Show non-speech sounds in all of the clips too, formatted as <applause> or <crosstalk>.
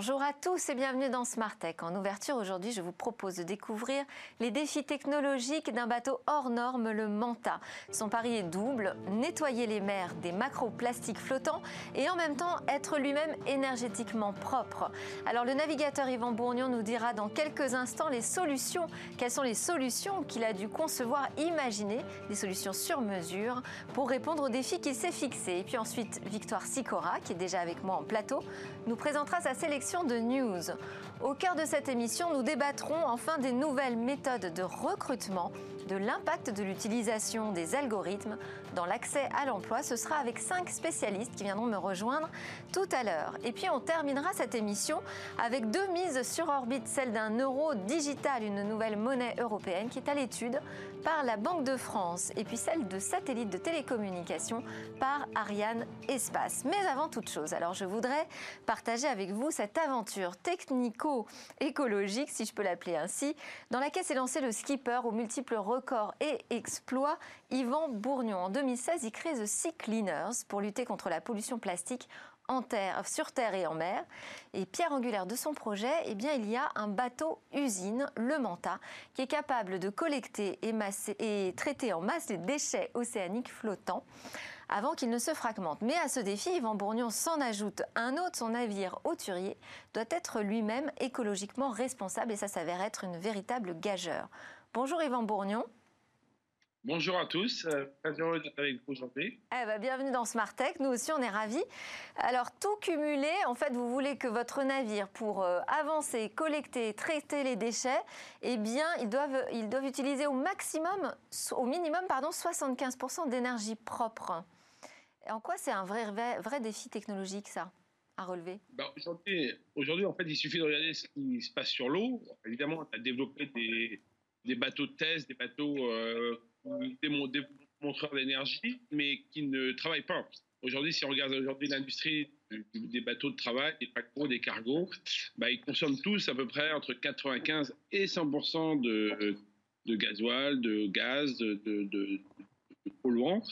Bonjour à tous et bienvenue dans Smart Tech. En ouverture aujourd'hui, je vous propose de découvrir les défis technologiques d'un bateau hors norme, le Manta. Son pari est double, nettoyer les mers des macroplastiques flottants et en même temps être lui-même énergétiquement propre. Alors le navigateur Yvan Bourgnon nous dira dans quelques instants les solutions, quelles sont les solutions qu'il a dû concevoir, imaginer, des solutions sur mesure pour répondre aux défis qu'il s'est fixés. Et puis ensuite, Victoire Sicora, qui est déjà avec moi en plateau, nous présentera sa sélection de news. Au cœur de cette émission, nous débattrons enfin des nouvelles méthodes de recrutement, de l'impact de l'utilisation des algorithmes dans l'accès à l'emploi. Ce sera avec cinq spécialistes qui viendront me rejoindre tout à l'heure. Et puis on terminera cette émission avec deux mises sur orbite, celle d'un euro digital, une nouvelle monnaie européenne qui est à l'étude par la Banque de France, et puis celle de satellites de télécommunication par Ariane Espace. Mais avant toute chose, alors je voudrais partager avec vous cette aventure technico-écologique, si je peux l'appeler ainsi, dans laquelle s'est lancé le skipper aux multiples records et exploits Yvan Bourgnon. En 2016, il crée The Sea Cleaners pour lutter contre la pollution plastique en terre, sur terre et en mer. Et pierre angulaire de son projet, eh bien, il y a un bateau usine, le Manta, qui est capable de collecter et, et traiter en masse les déchets océaniques flottants avant qu'ils ne se fragmentent. Mais à ce défi, Yvan Bourgnon s'en ajoute un autre, son navire hauturier doit être lui-même écologiquement responsable et ça s'avère être une véritable gageure. Bonjour Yvan Bourgnon. Bonjour à tous, euh, très heureux d'être avec vous aujourd'hui. Eh ben, bienvenue dans Smart Tech, nous aussi on est ravis. Alors tout cumulé, en fait vous voulez que votre navire pour euh, avancer, collecter, traiter les déchets, eh bien ils doivent, ils doivent utiliser au maximum, au minimum pardon, 75% d'énergie propre. En quoi c'est un vrai, vrai, défi technologique ça à relever? Ben, Aujourd'hui, en fait, il suffit de regarder ce qui se passe sur l'eau. Évidemment, on a développé des, des, bateaux de test, des bateaux euh, des montreurs d'énergie, mais qui ne travaillent pas. Aujourd'hui, si on regarde aujourd'hui l'industrie des bateaux de travail, des paquebots, des cargos, bah, ils consomment tous à peu près entre 95 et 100 de, de gasoil, de gaz, de, de, de, polluants.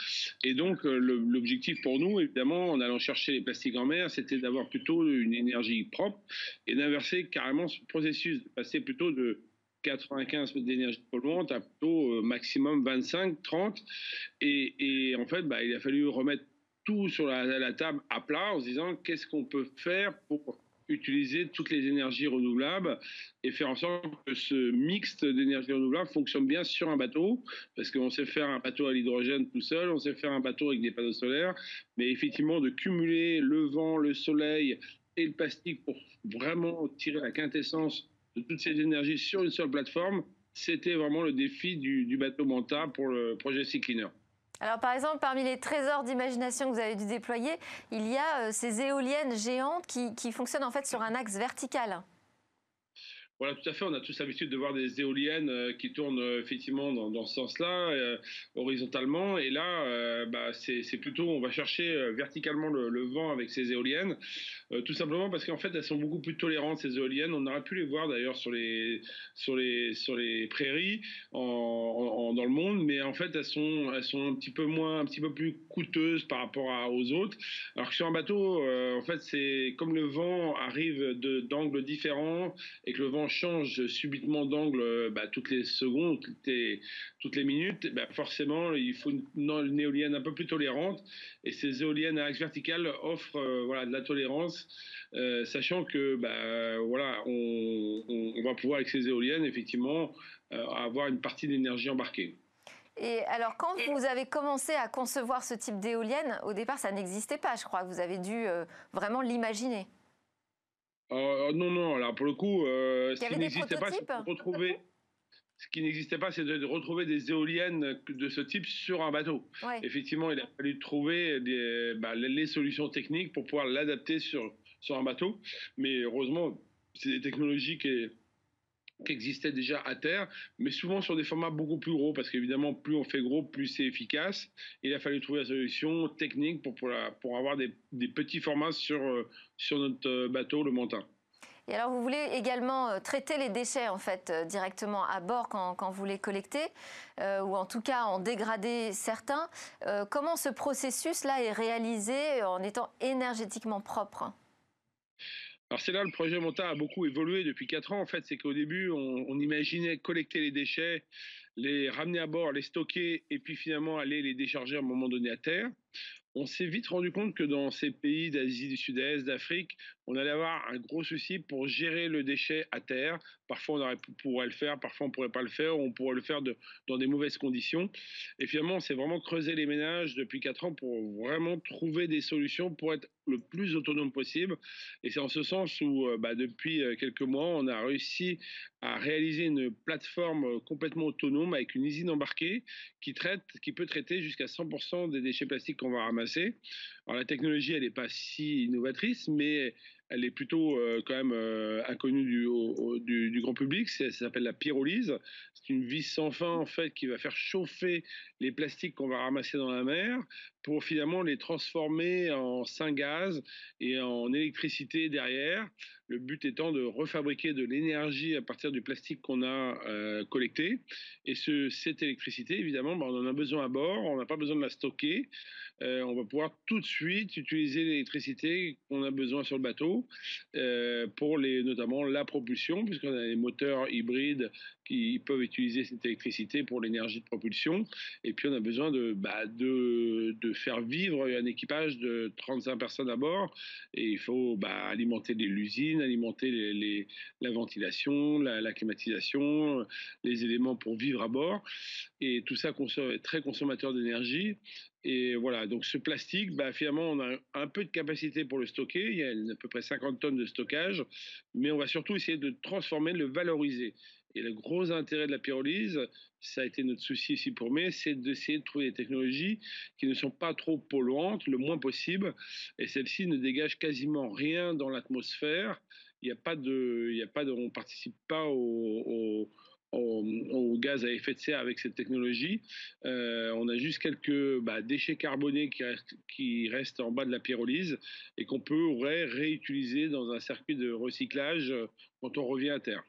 Et donc, euh, l'objectif pour nous, évidemment, en allant chercher les plastiques en mer, c'était d'avoir plutôt une énergie propre et d'inverser carrément ce processus, de passer plutôt de 95 d'énergie polluante à plutôt euh, maximum 25, 30. Et, en fait, bah, il a fallu remettre tout sur la, table à plat en se disant qu'est-ce qu'on peut faire pour utiliser toutes les énergies renouvelables et faire en sorte que ce mix d'énergie renouvelable fonctionne bien sur un bateau, parce qu'on sait faire un bateau à l'hydrogène tout seul, on sait faire un bateau avec des panneaux solaires, mais effectivement de cumuler le vent, le soleil et le plastique pour vraiment tirer la quintessence de toutes ces énergies sur une seule plateforme, c'était vraiment le défi du, bateau Manta pour le projet Sea Cleaner. Alors par exemple, parmi les trésors d'imagination que vous avez dû déployer, il y a euh, ces éoliennes géantes qui, qui fonctionnent en fait sur un axe vertical. Voilà, tout à fait. On a tous l'habitude de voir des éoliennes euh, qui tournent euh, effectivement dans, ce sens-là, euh, horizontalement. Et là, bah, c'est plutôt, on va chercher verticalement le, vent avec ces éoliennes, tout simplement parce qu'en fait, elles sont beaucoup plus tolérantes, ces éoliennes. On aurait pu les voir d'ailleurs sur les, sur, les, sur les prairies dans le monde, mais en fait, elles sont, elles sont un petit peu moins, un petit peu plus coûteuses par rapport aux autres. Alors que sur un bateau, en fait, c'est comme le vent arrive d'angles différents et que le vent change subitement d'angle euh, bah, toutes les secondes, toutes les, minutes, bah, forcément, il faut une, éolienne un peu plus tolérante. Et ces éoliennes à axe vertical offrent euh, de la tolérance, euh, sachant que bah, voilà, on, on, va pouvoir, avec ces éoliennes, effectivement, avoir une partie d'énergie embarquée. Et alors, quand vous avez commencé à concevoir ce type d'éolienne, au départ, ça n'existait pas, je crois. Vous avez dû vraiment l'imaginer. Euh, non, non, alors pour le coup, euh, ce qui n'existait pas, c'est de retrouver. Ce qui n'existait pas, c'est de retrouver des éoliennes de ce type sur un bateau. Effectivement, il a fallu trouver des, bah, les solutions techniques pour pouvoir l'adapter sur, sur un bateau. Mais heureusement, c'est des technologies qui, qui existaient déjà à terre, mais souvent sur des formats beaucoup plus gros, parce qu'évidemment, plus on fait gros, plus c'est efficace. il a fallu trouver la solution technique pour, pour, avoir des, des, petits formats sur, euh, sur notre euh, bateau, le Montin. Et alors, vous voulez également euh, traiter les déchets en fait directement à bord quand, quand vous les collectez, ou en tout cas en dégrader certains. comment ce processus-là est réalisé en étant énergétiquement propre? Alors c'est là le projet Monta a beaucoup évolué depuis 4 ans. En fait, c'est qu'au début, on, imaginait collecter les déchets, les ramener à bord, les stocker et puis finalement aller les décharger à un moment donné à terre. On s'est vite rendu compte que dans ces pays d'Asie du Sud-Est, d'Afrique, on allait avoir un gros souci pour gérer le déchet à terre. Parfois, on pourrait le faire, parfois, on ne pourrait pas le faire, on pourrait le faire dans des mauvaises conditions. Et finalement, on s'est vraiment creusé les ménages depuis 4 ans pour vraiment trouver des solutions pour être le plus autonome possible. Et c'est en ce sens où, euh, bah, depuis euh, quelques mois, on a réussi à réaliser une plateforme euh, complètement autonome avec une usine embarquée qui, qui peut traiter jusqu'à 100% des déchets plastiques qu'on va ramasser. Alors la technologie, elle n'est pas si innovatrice, mais elle est plutôt euh, quand même euh, inconnue du, grand public. Ça s'appelle la pyrolyse. C'est une vis sans fin en fait qui va faire chauffer les plastiques qu'on va ramasser dans la mer pour finalement les transformer en gaz et en électricité derrière. Le but étant de refabriquer de l'énergie à partir du plastique qu'on a euh, collecté. Et ce, cette électricité, évidemment, bah, on en a besoin à bord, on n'a pas besoin de la stocker. Euh, on va pouvoir tout de suite utiliser l'électricité qu'on a besoin sur le bateau euh, pour les, notamment la propulsion, puisqu'on a des moteurs hybrides qui peuvent utiliser cette électricité pour l'énergie de propulsion. Et puis on a besoin de, bah, faire vivre un équipage de 35 personnes à bord. Et il faut bah, alimenter l'usine, alimenter la ventilation, la, climatisation, les éléments pour vivre à bord. Et tout ça est très consommateur d'énergie. Et voilà, donc ce plastique, bah, finalement, on a un peu de capacité pour le stocker. Il y a à peu près 50 tonnes de stockage, mais on va surtout essayer de transformer, de le valoriser. Et le gros intérêt de la pyrolyse, ça a été notre souci ici pour moi, c'est d'essayer de trouver des technologies qui ne sont pas trop polluantes, le moins possible. Et celles-ci ne dégagent quasiment rien dans l'atmosphère. Il n'y a pas de, il y a pas on participe pas au gaz à effet de serre avec cette technologie. Euh, on a juste quelques bah, déchets carbonés qui restent, en bas de la pyrolyse et qu'on pourrait réutiliser dans un circuit de recyclage quand on revient à terre.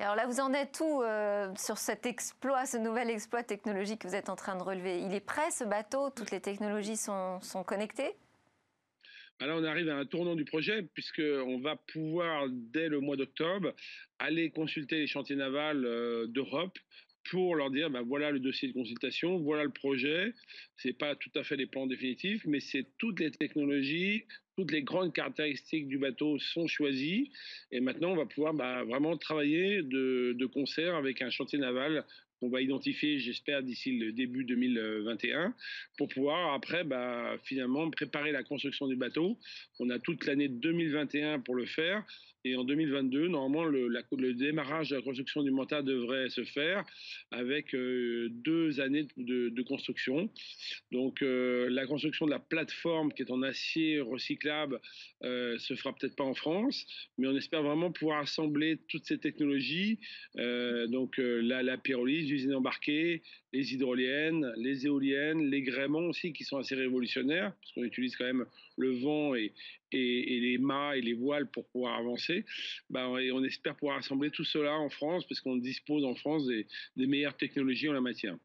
Alors là, vous en êtes où euh, sur cet exploit, ce nouvel exploit technologique que vous êtes en train de relever? Il est prêt ce bateau? Toutes les technologies sont, sont connectées? Alors on arrive à un tournant du projet puisqu'on va pouvoir, dès le mois d'octobre, aller consulter les chantiers navals euh, d'Europe pour leur dire ben voilà le dossier de consultation, voilà le projet. C'est pas tout à fait les plans définitifs, mais c'est toutes les technologies, toutes les grandes caractéristiques du bateau sont choisies. Et maintenant, on va pouvoir bah, vraiment travailler de, de, concert avec un chantier naval qu'on va identifier, j'espère, d'ici le début 2021, pour pouvoir après, bah, finalement, préparer la construction du bateau. On a toute l'année 2021 pour le faire. Et en 2022, normalement, le, démarrage de la construction du Manta devrait se faire avec euh, deux années de, de, construction. Donc, euh, la construction de la plateforme qui est en acier recyclable euh, se fera peut-être pas en France, mais on espère vraiment pouvoir assembler toutes ces technologies. Euh, donc, la, la pyrolyse, l'usine embarquée, les hydroliennes, les éoliennes, les gréements aussi qui sont assez révolutionnaires, parce qu'on utilise quand même le vent et, les mâts et les voiles pour pouvoir avancer. Bah, on espère pouvoir assembler tout cela en France, parce qu'on dispose en France des, meilleures technologies en la matière.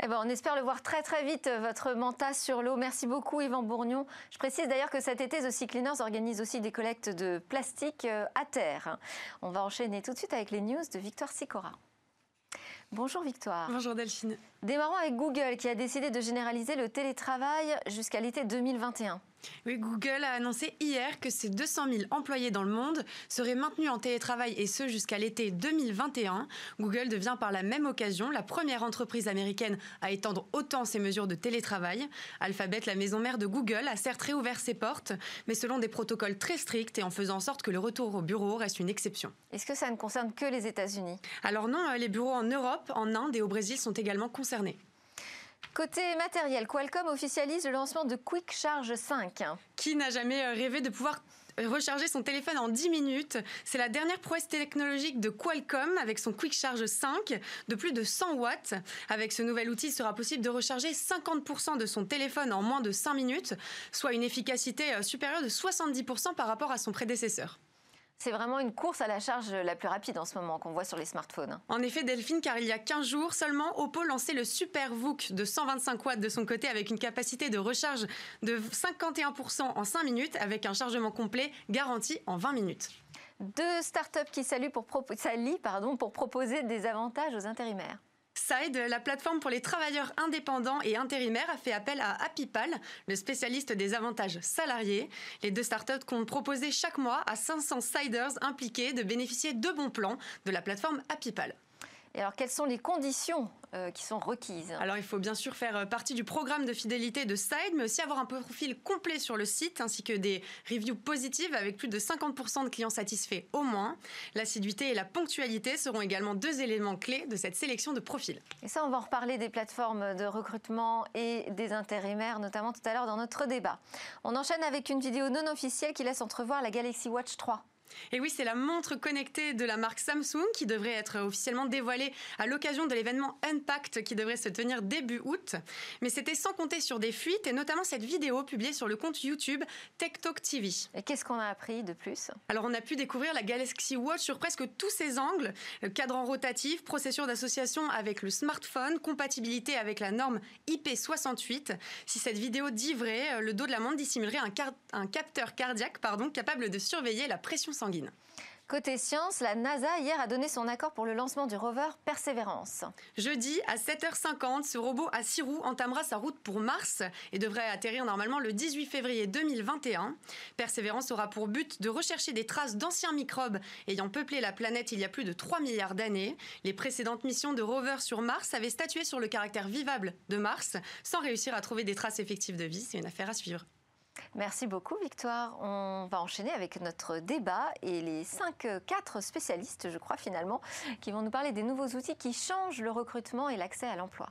Eh ben, on espère le voir très très vite, votre Manta sur l'eau. Merci beaucoup Yvan Bourgnon. Je précise d'ailleurs que cet été, The Sea Cleaners organise aussi des collectes de plastique euh, à terre. On va enchaîner tout de suite avec les news de Victoire Sicora. Bonjour Victoire. Bonjour Delphine. Démarrons avec Google qui a décidé de généraliser le télétravail jusqu'à l'été 2021. Oui, Google a annoncé hier que ses 200 000 employés dans le monde seraient maintenus en télétravail et ce jusqu'à l'été 2021. Google devient par la même occasion la première entreprise américaine à étendre autant ses mesures de télétravail. Alphabet, la maison mère de Google, a certes réouvert ses portes, mais selon des protocoles très stricts et en faisant en sorte que le retour au bureau reste une exception. Est-ce que ça ne concerne que les États-Unis? Alors non, les bureaux en Europe, en Inde et au Brésil sont également concernés. Côté matériel, Qualcomm officialise le lancement de Quick Charge 5. Qui n'a jamais euh, rêvé de pouvoir recharger son téléphone en 10 minutes. C'est la dernière prouesse technologique de Qualcomm avec son Quick Charge 5 de plus de 100 watts. Avec ce nouvel outil, il sera possible de recharger 50% de son téléphone en moins de 5 minutes, soit une efficacité euh, supérieure de 70% par rapport à son prédécesseur. C'est vraiment une course à la charge la plus rapide en ce moment qu'on voit sur les smartphones. En effet, Delphine, car il y a 15 jours seulement, Oppo lançait le Super VOOC de 125 watts de son côté avec une capacité de recharge de 51% en 5 minutes avec un chargement complet garanti en 20 minutes. Deux startups qui s'allient pour, pour proposer des avantages aux intérimaires. Side, la plateforme pour les travailleurs indépendants et intérimaires, a fait appel à HappyPal, le spécialiste des avantages salariés. Les deux startups comptent proposer chaque mois à 500 siders impliqués de bénéficier de bons plans de la plateforme HappyPal. Et alors, quelles sont les conditions euh, qui sont requises? Alors, il faut bien sûr faire euh, partie du programme de fidélité de Side, mais aussi avoir un profil complet sur le site, ainsi que des reviews positives avec plus de 50% de clients satisfaits au moins. L'assiduité et la ponctualité seront également deux éléments clés de cette sélection de profils. Et ça, on va en reparler des plateformes de recrutement et des intérimaires, notamment tout à l'heure dans notre débat. On enchaîne avec une vidéo non officielle qui laisse entrevoir la Galaxy Watch 3. Et oui, c'est la montre connectée de la marque Samsung qui devrait être officiellement dévoilée à l'occasion de l'événement Unpacked qui devrait se tenir début août. Mais c'était sans compter sur des fuites et notamment cette vidéo publiée sur le compte YouTube TechTalk TV. Et qu'est-ce qu'on a appris de plus? Alors on a pu découvrir la Galaxy Watch sur presque tous ses angles, le cadran rotatif, processus d'association avec le smartphone, compatibilité avec la norme IP68. Si cette vidéo dit vrai, le dos de la montre dissimulerait un, un capteur cardiaque pardon, capable de surveiller la pression sanguine. Côté science, la NASA hier a donné son accord pour le lancement du rover Perseverance. Jeudi à 7h50, ce robot à 6 roues entamera sa route pour Mars et devrait atterrir normalement le 18 février 2021. Perseverance aura pour but de rechercher des traces d'anciens microbes ayant peuplé la planète il y a plus de 3 milliards d'années. Les précédentes missions de rover sur Mars avaient statué sur le caractère vivable de Mars sans réussir à trouver des traces effectives de vie. C'est une affaire à suivre. Merci beaucoup Victoire. On va enchaîner avec notre débat et les 5-4 spécialistes, je crois finalement, qui vont nous parler des nouveaux outils qui changent le recrutement et l'accès à l'emploi.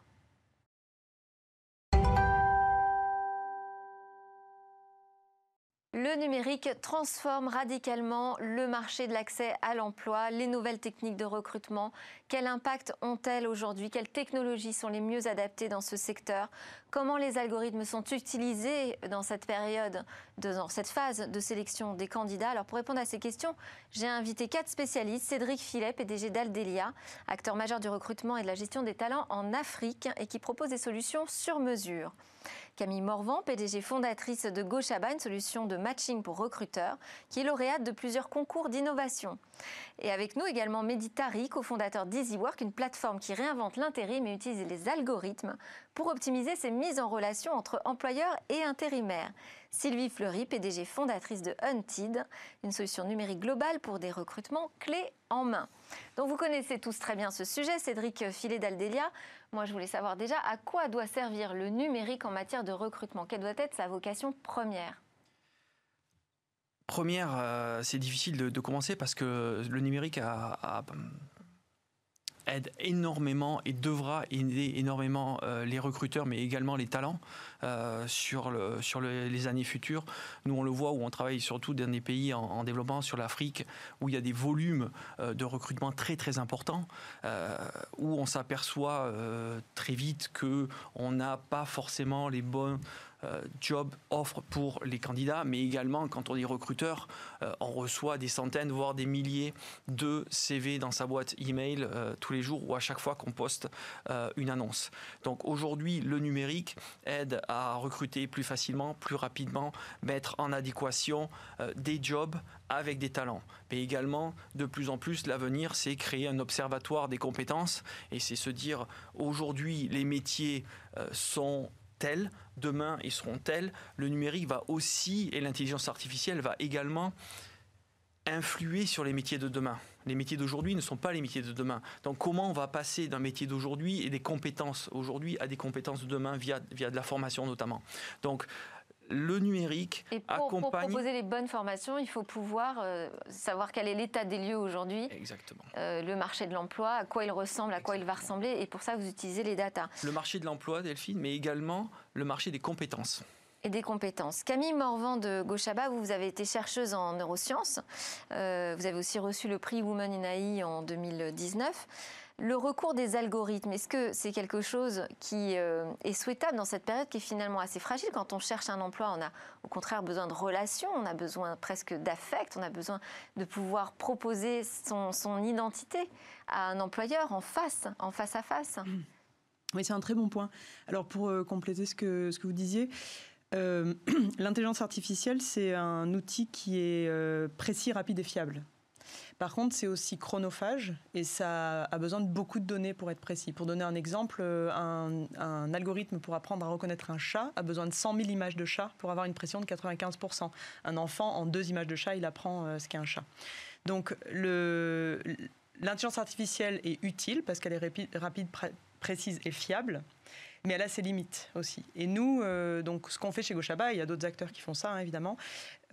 Le numérique transforme radicalement le marché de l'accès à l'emploi, les nouvelles techniques de recrutement. Quel impact ont-elles aujourd'hui? Quelles technologies sont les mieux adaptées dans ce secteur? Comment les algorithmes sont utilisés dans cette période, dans cette phase de sélection des candidats? Alors pour répondre à ces questions, j'ai invité quatre spécialistes. Cédric Phillet, PDG d'Aldelia, acteur majeur du recrutement et de la gestion des talents en Afrique et qui propose des solutions sur mesure. Camille Morvan, PDG fondatrice de Gochaba, une solution de matching pour recruteurs, qui est lauréate de plusieurs concours d'innovation. Et avec nous également Mehdi Tari, cofondateur d'EasyWork, une plateforme qui réinvente l'intérim et utilise les algorithmes pour optimiser ses mises en relation entre employeurs et intérimaires. Sylvie Fleury, PDG fondatrice de Hunted, une solution numérique globale pour des recrutements clés en main. Donc vous connaissez tous très bien ce sujet, Cédric Filet d'Aldelia. Moi, je voulais savoir déjà à quoi doit servir le numérique en matière de recrutement. Quelle doit être sa vocation première? Première, euh, c'est difficile de, commencer parce que le numérique a aide énormément et devra aider énormément euh, les recruteurs, mais également les talents euh, sur, sur les années futures. Nous, on le voit où on travaille surtout dans des pays en, développement, sur l'Afrique, où il y a des volumes euh, de recrutement très très importants, où on s'aperçoit très vite que on n'a pas forcément les bons job offre pour les candidats, mais également quand on est recruteur, euh, on reçoit des centaines, voire des milliers de CV dans sa boîte email euh, tous les jours ou à chaque fois qu'on poste une annonce. Donc aujourd'hui, le numérique aide à recruter plus facilement, plus rapidement, mettre en adéquation des jobs avec des talents. Mais également, de plus en plus, l'avenir, c'est créer un observatoire des compétences et c'est se dire aujourd'hui, les métiers sont tels, demain ils seront tels. Le numérique va aussi, et l'intelligence artificielle va également influer sur les métiers de demain. Les métiers d'aujourd'hui ne sont pas les métiers de demain. Donc comment on va passer d'un métier d'aujourd'hui et des compétences aujourd'hui à des compétences de demain via, via de la formation notamment? Donc le numérique et pour, Pour proposer les bonnes formations, il faut pouvoir euh, savoir quel est l'état des lieux aujourd'hui. Exactement. Euh, le marché de l'emploi, à quoi il ressemble, à quoi il va ressembler. Et pour ça, vous utilisez les datas. Le marché de l'emploi, Delphine, mais également le marché des compétences. Et des compétences. Camille Morvan de Gauchaba, vous, vous avez été chercheuse en neurosciences. Euh, vous avez aussi reçu le prix Women in AI en 2019. Le recours des algorithmes, est-ce que c'est quelque chose qui est souhaitable dans cette période qui est finalement assez fragile Quand on cherche un emploi, on a au contraire besoin de relations, on a besoin presque d'affect, on a besoin de pouvoir proposer son, identité à un employeur en face, en face à face? Mmh. Oui, c'est un très bon point. Alors pour euh, compléter ce que, vous disiez, euh, <clears throat> l'intelligence artificielle, c'est un outil qui est euh, précis, rapide et fiable. Par contre, c'est aussi chronophage et ça a besoin de beaucoup de données pour être précis. Pour donner un exemple, un, un algorithme pour apprendre à reconnaître un chat a besoin de 100 000 images de chat pour avoir une précision de 95%. Un enfant, en deux images de chat, il apprend ce qu'est un chat. Donc, l'intelligence artificielle est utile parce qu'elle est rapide précise et fiable, mais elle a ses limites aussi. Et nous, euh, donc, ce qu'on fait chez Gochaba, il y a d'autres acteurs qui font ça, hein, évidemment,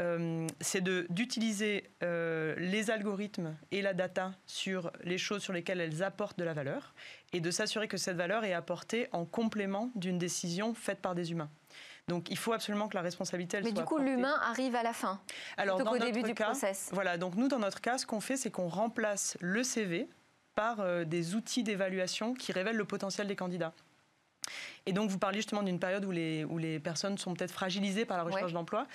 euh, c'est d'utiliser euh, les algorithmes et la data sur les choses sur lesquelles elles apportent de la valeur, et de s'assurer que cette valeur est apportée en complément d'une décision faite par des humains. Donc il faut absolument que la responsabilité elle Mais du coup, l'humain arrive à la fin. Alors au début du process. Voilà, donc nous dans notre cas, ce qu'on fait, c'est qu'on remplace le CV par euh, des outils d'évaluation qui révèlent le potentiel des candidats. Et donc, vous parliez justement d'une période où les, où les personnes sont peut-être fragilisées par la recherche d'emploi.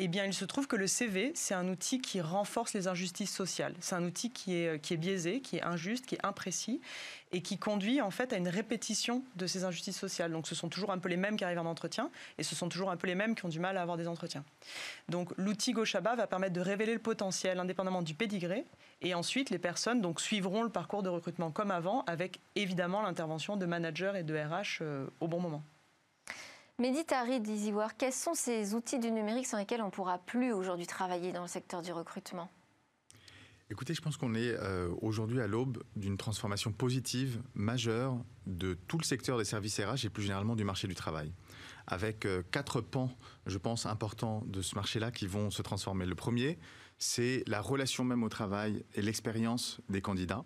Eh bien, il se trouve que le CV, c'est un outil qui renforce les injustices sociales. C'est un outil qui est, qui est biaisé, qui est injuste, qui est imprécis et qui conduit en fait à une répétition de ces injustices sociales. Donc, ce sont toujours un peu les mêmes qui arrivent en entretien et ce sont toujours un peu les mêmes qui ont du mal à avoir des entretiens. Donc, l'outil Gochaba va permettre de révéler le potentiel indépendamment du pédigré et ensuite, les personnes donc, suivront le parcours de recrutement comme avant avec évidemment l'intervention de managers et de RH euh, au bon moment. Méditari d'EasyWork, quels sont ces outils du numérique sans lesquels on ne pourra plus aujourd'hui travailler dans le secteur du recrutement? Écoutez, je pense qu'on est euh, aujourd'hui à l'aube d'une transformation positive majeure de tout le secteur des services RH et plus généralement du marché du travail. Avec euh, quatre pans, je pense, importants de ce marché-là qui vont se transformer. Le premier, c'est la relation même au travail et l'expérience des candidats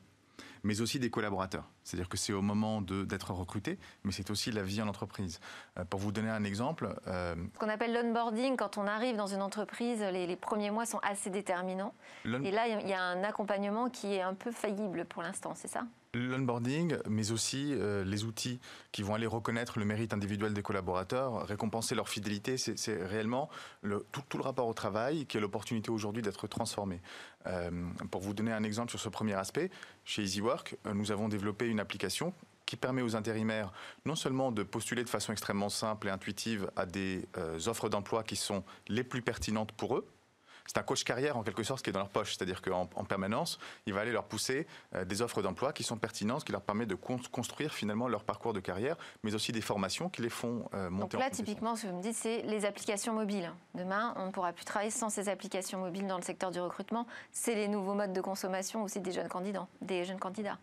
mais aussi des collaborateurs. C'est-à-dire que c'est au moment d'être recruté, mais c'est aussi la vie en entreprise. Euh, pour vous donner un exemple... Euh, Ce qu'on appelle l'onboarding, quand on arrive dans une entreprise, les, premiers mois sont assez déterminants. Et là, il y a un accompagnement qui est un peu faillible pour l'instant, c'est ça? L'onboarding, mais aussi euh, les outils qui vont aller reconnaître le mérite individuel des collaborateurs, récompenser leur fidélité, c'est réellement le, tout, le rapport au travail qui est l'opportunité aujourd'hui d'être transformé. Euh, pour vous donner un exemple sur ce premier aspect, chez EasyWork, euh, nous avons développé une application qui permet aux intérimaires non seulement de postuler de façon extrêmement simple et intuitive à des offres d'emploi qui sont les plus pertinentes pour eux, c'est un coach carrière en quelque sorte qui est dans leur poche. C'est-à-dire qu'en en permanence, il va aller leur pousser euh, des offres d'emploi qui sont pertinentes, qui leur permettent de construire finalement leur parcours de carrière, mais aussi des formations qui les font euh, monter Donc là, typiquement, ce que vous me dites, c'est les applications mobiles. Demain, on ne pourra plus travailler sans ces applications mobiles dans le secteur du recrutement. C'est les nouveaux modes de consommation aussi des jeunes candidats. Des jeunes candidats.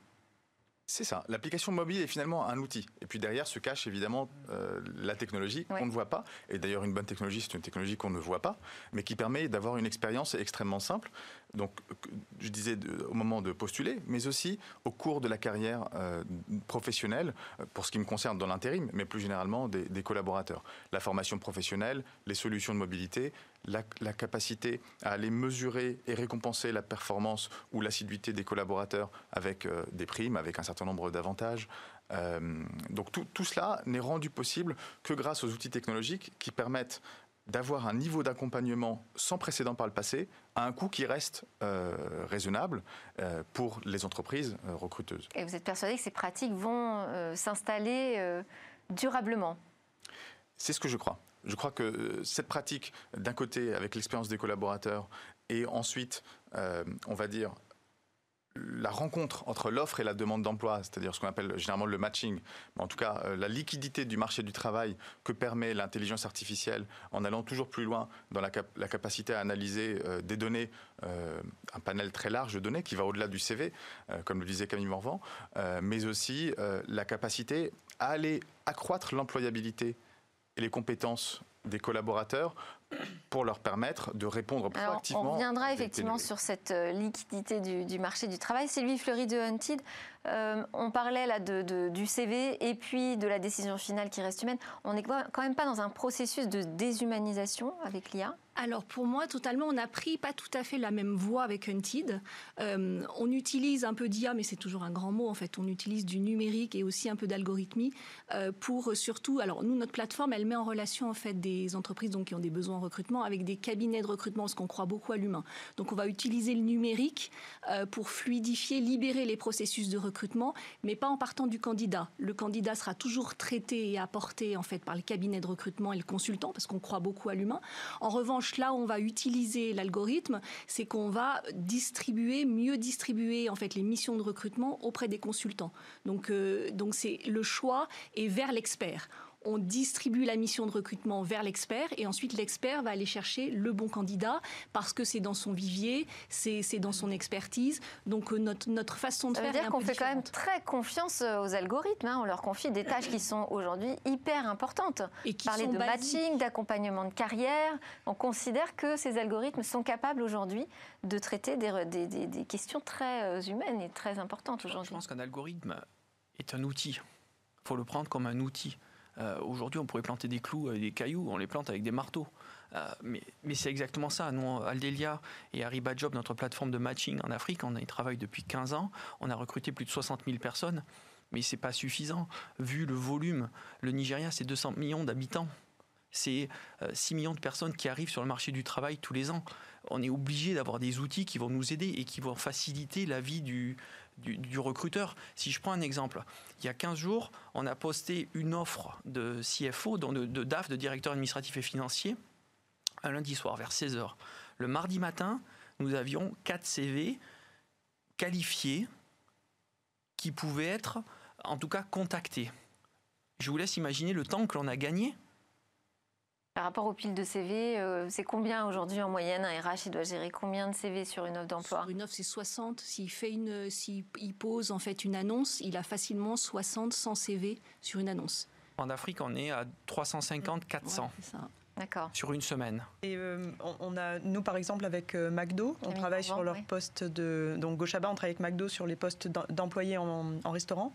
C'est ça. L'application mobile est finalement un outil. Et puis derrière se cache évidemment euh, la technologie qu'on ne voit pas. Et d'ailleurs, une bonne technologie, c'est une technologie qu'on ne voit pas, mais qui permet d'avoir une expérience extrêmement simple. Donc, je disais au moment de postuler, mais aussi au cours de la carrière euh, professionnelle, euh, pour ce qui me concerne dans l'intérim, mais plus généralement des, collaborateurs. La formation professionnelle, les solutions de mobilité, la, capacité à aller mesurer et récompenser la performance ou l'assiduité des collaborateurs avec euh, des primes, avec un certain nombre d'avantages. Donc tout cela n'est rendu possible que grâce aux outils technologiques qui permettent d'avoir un niveau d'accompagnement sans précédent par le passé à un coût qui reste euh, raisonnable pour les entreprises recruteuses. Et vous êtes persuadé que ces pratiques vont s'installer durablement? C'est ce que je crois. Je crois que euh, cette pratique, d'un côté, avec l'expérience des collaborateurs, et ensuite, euh, on va dire, la rencontre entre l'offre et la demande d'emploi, c'est-à-dire ce qu'on appelle généralement le matching, en tout cas euh, la liquidité du marché du travail que permet l'intelligence artificielle en allant toujours plus loin dans la, capacité à analyser des données, un panel très large de données qui va au-delà du CV, comme le disait Camille Morvan, mais aussi la capacité à aller accroître l'employabilité et les compétences des collaborateurs pour leur permettre de répondre proactivement. on reviendra effectivement sur cette euh, liquidité du, marché du travail. Sylvie Fleury de Hunted, euh, on parlait là de, du CV et puis de la décision finale qui reste humaine. On n'est quand même pas dans un processus de déshumanisation avec l'IA alors pour moi, totalement, on a pris pas tout à fait la même voie avec Hunted. Euh, on utilise un peu d'IA, mais c'est toujours un grand mot en fait. On utilise du numérique et aussi un peu d'algorithmie euh, pour surtout. Alors nous, notre plateforme, elle met en relation en fait des entreprises donc qui ont des besoins en recrutement avec des cabinets de recrutement, parce qu'on croit beaucoup à l'humain. Donc on va utiliser le numérique pour fluidifier, libérer les processus de recrutement, mais pas en partant du candidat. Le candidat sera toujours traité et apporté en fait par le cabinet de recrutement et le consultant, parce qu'on croit beaucoup à l'humain. En revanche là où on va utiliser l'algorithme, c'est qu'on va distribuer, mieux distribuer en fait les missions de recrutement auprès des consultants. Donc, euh, donc c'est le choix est vers l'expert on distribue la mission de recrutement vers l'expert et ensuite l'expert va aller chercher le bon candidat parce que c'est dans son vivier, c'est dans son expertise. Donc euh, notre, notre façon de Ça faire. veut dire qu'on fait quand même très confiance euh, aux algorithmes. Hein. On leur confie des tâches qui sont aujourd'hui hyper importantes. Et qui Parler de matching, d'accompagnement de carrière. On considère que ces algorithmes sont capables aujourd'hui de traiter des, des, des, des questions très euh, humaines et très importantes aujourd'hui. Je pense qu'un algorithme est un outil. Il faut le prendre comme un outil. Euh, aujourd'hui, on pourrait planter des clous avec des cailloux, on les plante avec des marteaux. Euh, mais, c'est exactement ça. Nous, Aldelia et Ariba Job, notre plateforme de matching en Afrique, on y travaille depuis 15 ans. On a recruté plus de 60 000 personnes, mais ce n'est pas suffisant. Vu le volume, le Nigeria, c'est 200 millions d'habitants. C'est 6 euh, millions de personnes qui arrivent sur le marché du travail tous les ans. On est obligé d'avoir des outils qui vont nous aider et qui vont faciliter la vie du, du, recruteur. Si je prends un exemple, il y a 15 jours, on a posté une offre de CFO, de, de DAF, de directeur administratif et financier, un lundi soir vers 16h. Le mardi matin, nous avions 4 CV qualifiés qui pouvaient être, en tout cas, contactés. Je vous laisse imaginer le temps que l'on a gagné par rapport aux piles de CV, euh, c'est combien aujourd'hui en moyenne un RH Il doit gérer combien de CV sur une offre d'emploi? Sur une offre, c'est 60. S'il fait une, s'il pose en fait une annonce, il a facilement 60, 100 CV sur une annonce. En Afrique, on est à 350, 400. D'accord. Sur une semaine. Et euh, on a, nous par exemple avec euh, McDo, on travaille sur leur poste de. Donc Gochaba, on travaille avec McDo sur les postes d'employés en, en, restaurant.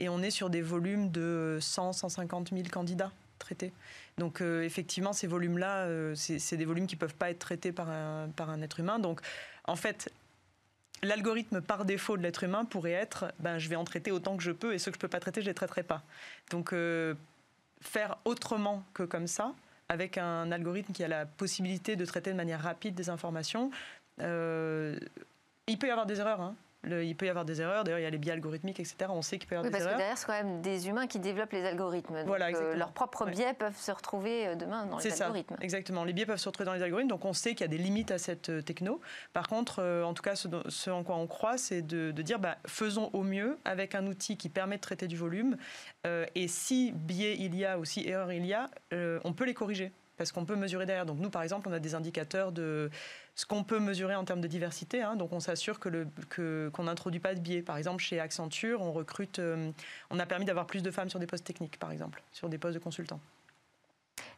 Et on est sur des volumes de 100, 150 000 candidats traités. Donc euh, effectivement, ces volumes-là, euh, c'est des volumes qui ne peuvent pas être traités par un, par un être humain. Donc en fait, l'algorithme par défaut de l'être humain pourrait être ben, je vais en traiter autant que je peux et ceux que je ne peux pas traiter, je ne les traiterai pas. Donc euh, faire autrement que comme ça, avec un algorithme qui a la possibilité de traiter de manière rapide des informations, il peut y avoir des erreurs. Hein il peut y avoir des erreurs. D'ailleurs, il y a les biais algorithmiques, etc. On sait qu'il peut y avoir des erreurs. Parce que derrière, c'est quand même des humains qui développent les algorithmes. Donc, voilà, euh, leurs propres biais peuvent se retrouver euh, demain dans les ça, algorithmes. Exactement. Les biais peuvent se retrouver dans les algorithmes. Donc, on sait qu'il y a des limites à cette euh, techno. Par contre, en tout cas, ce, en quoi on croit, c'est de, dire bah, faisons au mieux avec un outil qui permet de traiter du volume. et si biais il y a ou si erreur il y a, on peut les corriger parce qu'on peut mesurer derrière. Donc nous, par exemple, on a des indicateurs de ce qu'on peut mesurer en termes de diversité. Hein. donc on s'assure que qu'on n'introduit pas de biais. Par exemple, chez Accenture, on recrute, euh, on a permis d'avoir plus de femmes sur des postes techniques, par exemple, sur des postes de consultants.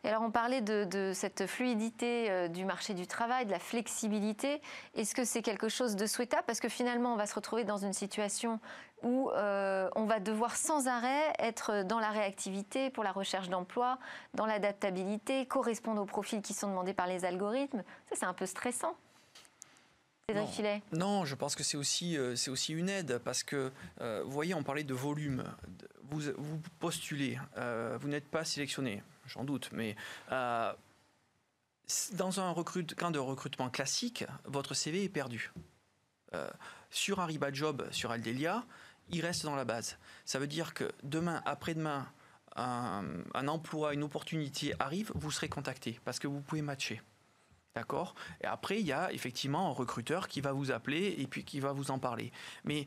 Et alors on parlait de, cette fluidité euh, du marché du travail, de la flexibilité. Est-ce que c'est quelque chose de souhaitable? Parce que finalement, on va se retrouver dans une situation où euh, on va devoir sans arrêt être dans la réactivité pour la recherche d'emploi, dans l'adaptabilité, correspondre aux profils qui sont demandés par les algorithmes. Ça, c'est un peu stressant. Cédric Filet Non, je pense que c'est aussi, euh, c'est aussi une aide parce que, euh, vous voyez, on parlait de volume. Vous, vous postulez, vous n'êtes pas sélectionné, j'en doute, mais dans un recrute, camp de recrutement classique, votre CV est perdu. sur un Job, sur Aldelia, il reste dans la base. Ça veut dire que demain, après-demain, un, emploi, une opportunité arrive, vous serez contacté parce que vous pouvez matcher. D'accord? Et après, il y a effectivement un recruteur qui va vous appeler et puis qui va vous en parler. Mais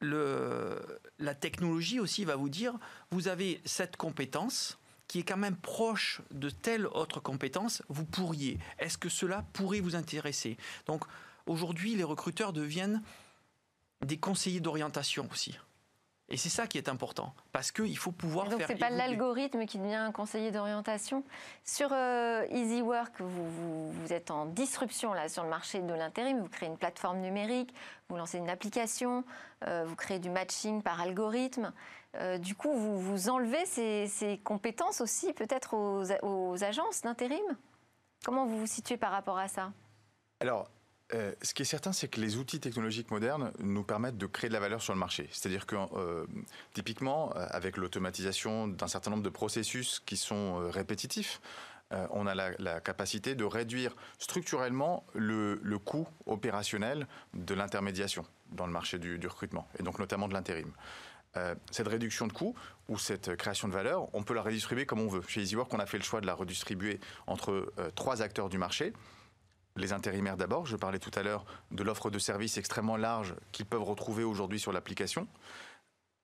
la technologie aussi va vous dire, vous avez cette compétence qui est quand même proche de telle autre compétence, vous pourriez. Est-ce que cela pourrait vous intéresser? Donc aujourd'hui, les recruteurs deviennent des conseillers d'orientation aussi. Et c'est ça qui est important, parce qu'il faut pouvoir donc faire. Donc c'est pas l'algorithme qui devient un conseiller d'orientation. Sur euh, Easy Work, vous, vous, êtes en disruption là sur le marché de l'intérim. Vous créez une plateforme numérique, vous lancez une application, euh, vous créez du matching par algorithme. Euh, du coup, vous, vous enlevez ces, ces compétences aussi peut-être aux, agences d'intérim? Comment vous vous situez par rapport à ça? Alors, euh, ce qui est certain, c'est que les outils technologiques modernes nous permettent de créer de la valeur sur le marché. C'est-à-dire que, euh, typiquement, avec l'automatisation d'un certain nombre de processus qui sont répétitifs, on a la, capacité de réduire structurellement le, coût opérationnel de l'intermédiation dans le marché du, recrutement, et donc notamment de l'intérim. Cette réduction de coûts ou cette création de valeur, on peut la redistribuer comme on veut. Chez EasyWork, on a fait le choix de la redistribuer entre trois acteurs du marché les intérimaires d'abord. Je parlais tout à l'heure de l'offre de services extrêmement large qu'ils peuvent retrouver aujourd'hui sur l'application.